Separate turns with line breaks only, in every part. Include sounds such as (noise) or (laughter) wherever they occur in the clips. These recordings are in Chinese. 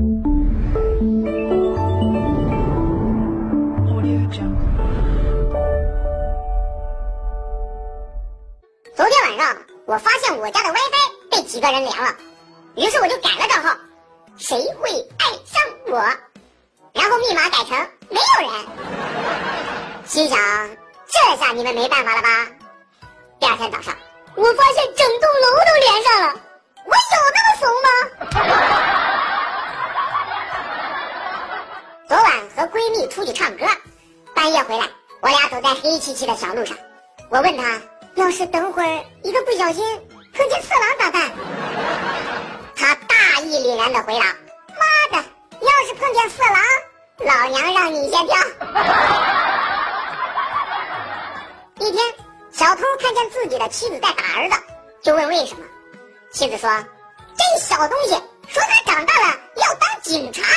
昨天晚上我发现我家的 WiFi 被几个人连了，于是我就改了账号，谁会爱上我？然后密码改成没有人。心想，这下你们没办法了吧？第二天早上，我发现整栋楼都连上了，我有那么怂吗？出去唱歌，半夜回来，我俩走在黑漆漆的小路上，我问他，要是等会儿一个不小心碰见色狼咋办？他大义凛然的回答：“妈的，要是碰见色狼，老娘让你先跳。(laughs) ”一天，小偷看见自己的妻子在打儿子，就问为什么。妻子说：“这小东西说他长大了要当警察。(laughs) ”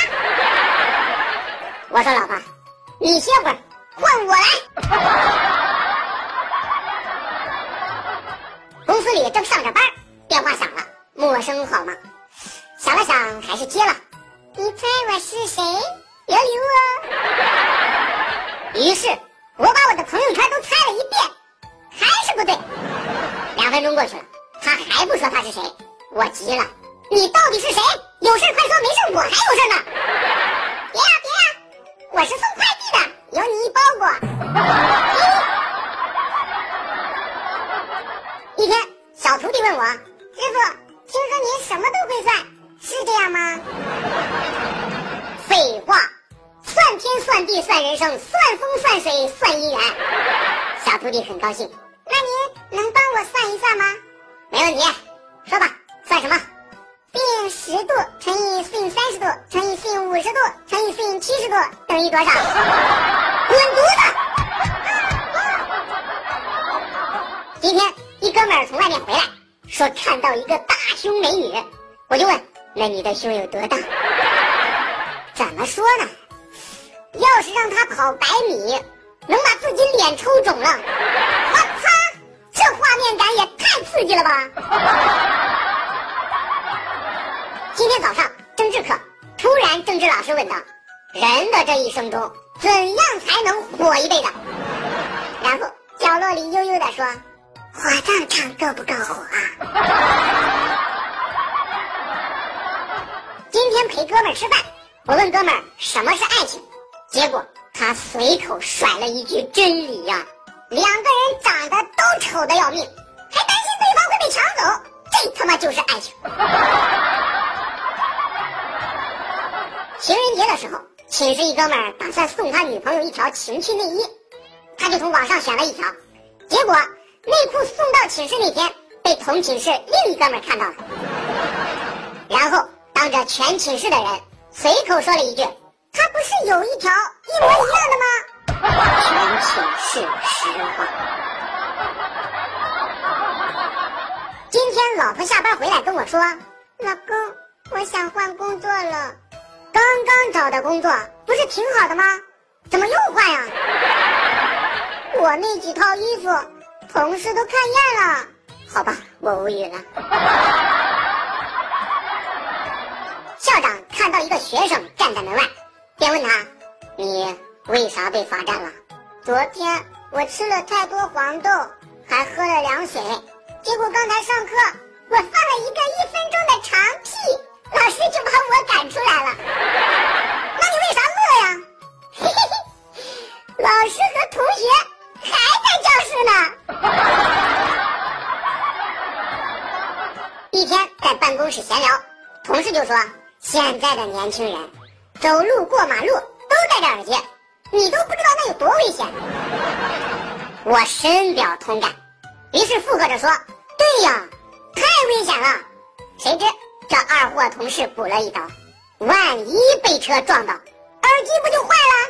我说：“老婆，你歇会儿，换我来。(laughs) ”公司里正上着班，电话响了，陌生号码，想了想还是接了。你猜我是谁？有礼物哦。于是我把我的朋友圈都猜了一遍，还是不对。两分钟过去了，他还不说他是谁，我急了，你到底是谁？有事快说，没事我还有事呢。别呀别呀，我是送快，有你一包裹。(laughs) 一天，小徒弟问我：“师傅，听说您什么都会算，是这样吗？”废话，算天算地算人生，算风算水算姻缘。小徒弟很高兴，那您能帮我算一算吗？没问题，说吧，算什么十度乘以 sin 三十度乘以 sin 五十度乘以 sin 七十度等于多少？(laughs) 滚犊子！(laughs) 今天一哥们儿从外面回来，说看到一个大胸美女，我就问：那你的胸有多大？怎么说呢？要是让他跑百米，能把自己脸抽肿了。我擦，这画面感也太刺激了吧！今天早上政治课，突然政治老师问道：“人的这一生中，怎样才能火一辈子？”然后角落里悠悠地说：“火葬场够不够火啊？” (laughs) 今天陪哥们吃饭，我问哥们什么是爱情，结果他随口甩了一句真理呀、两个人长得都丑的要命，还担心对方会被抢走，这他妈就是爱情。的时候，寝室一哥们儿打算送他女朋友一条情趣内衣，他就从网上选了一条，结果内裤送到寝室那天被同寝室另一哥们儿看到了，然后当着全寝室的人随口说了一句：“他不是有一条一模一样的吗？”全寝室实话。今天老婆下班回来跟我说：“老公，我想换工作了。”刚刚找的工作不是挺好的吗？怎么又换呀？我那几套衣服，同事都看厌了。好吧，我无语了。校长看到一个学生站在门外，便问他：“你为啥被罚站了？”昨天我吃了太多黄豆，还喝了凉水，结果刚才上课我放了一个一分钟的办公室闲聊，同事就说：“现在的年轻人走路过马路都戴着耳机，你都不知道那有多危险。”我深表同感，于是附和着说：“对呀，太危险了。”谁知。这二货同事补了一刀，万一被车撞到，耳机不就坏了？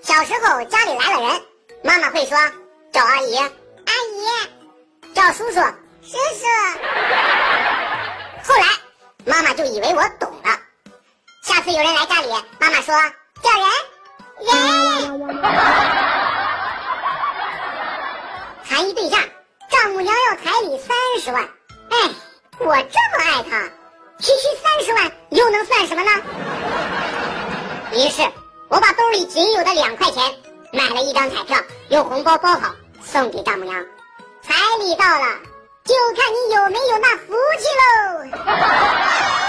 小时候家里来了人，妈妈会说叫阿姨，阿姨，叫叔叔叔叔。后来妈妈就以为我懂了下次有人来家里妈妈说叫人人谈一对象丈母娘要彩礼三十万哎我这么爱她区区三十万又能算什么呢？于是我把兜里仅有的两块钱买了一张彩票用红包包好送给丈母娘。彩礼到了就看你有没有那福气喽。